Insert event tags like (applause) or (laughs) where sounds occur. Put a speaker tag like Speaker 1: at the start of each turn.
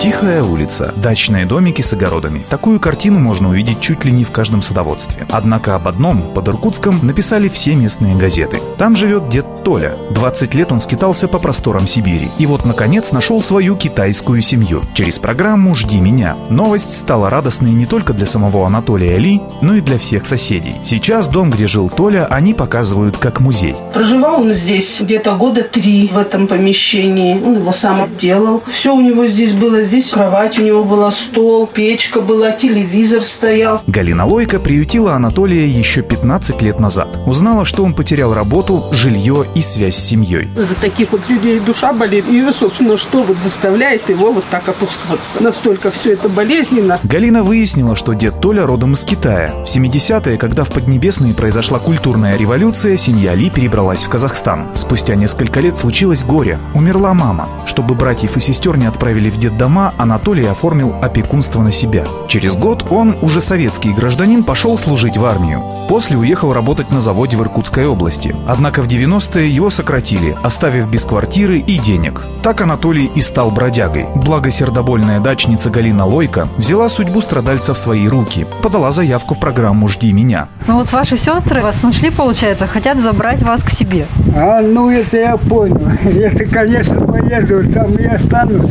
Speaker 1: Тихая улица, дачные домики с огородами. Такую картину можно увидеть чуть ли не в каждом садоводстве. Однако об одном под Иркутском написали все местные газеты. Там живет дед Толя. 20 лет он скитался по просторам Сибири. И вот, наконец, нашел свою китайскую семью. Через программу «Жди меня». Новость стала радостной не только для самого Анатолия Ли, но и для всех соседей. Сейчас дом, где жил Толя, они показывают как музей.
Speaker 2: Проживал он здесь где-то года три в этом помещении. Он его сам делал. Все у него здесь было Здесь кровать у него была, стол, печка была, телевизор стоял.
Speaker 1: Галина Лойко приютила Анатолия еще 15 лет назад. Узнала, что он потерял работу, жилье и связь с семьей.
Speaker 2: За таких вот людей душа болит. И, собственно, что вот заставляет его вот так опускаться? Настолько все это болезненно.
Speaker 1: Галина выяснила, что дед Толя родом из Китая. В 70-е, когда в Поднебесной произошла культурная революция, семья Ли перебралась в Казахстан. Спустя несколько лет случилось горе. Умерла мама. Чтобы братьев и сестер не отправили в детдома, дома Анатолий оформил опекунство на себя. Через год он, уже советский гражданин, пошел служить в армию. После уехал работать на заводе в Иркутской области. Однако в 90-е его сократили, оставив без квартиры и денег. Так Анатолий и стал бродягой. Благо сердобольная дачница Галина Лойко взяла судьбу страдальца в свои руки. Подала заявку в программу «Жди меня».
Speaker 3: Ну вот ваши сестры вас нашли, получается, хотят забрать вас к себе.
Speaker 4: А, ну это я понял. (laughs) Это, конечно, поеду, там я останусь.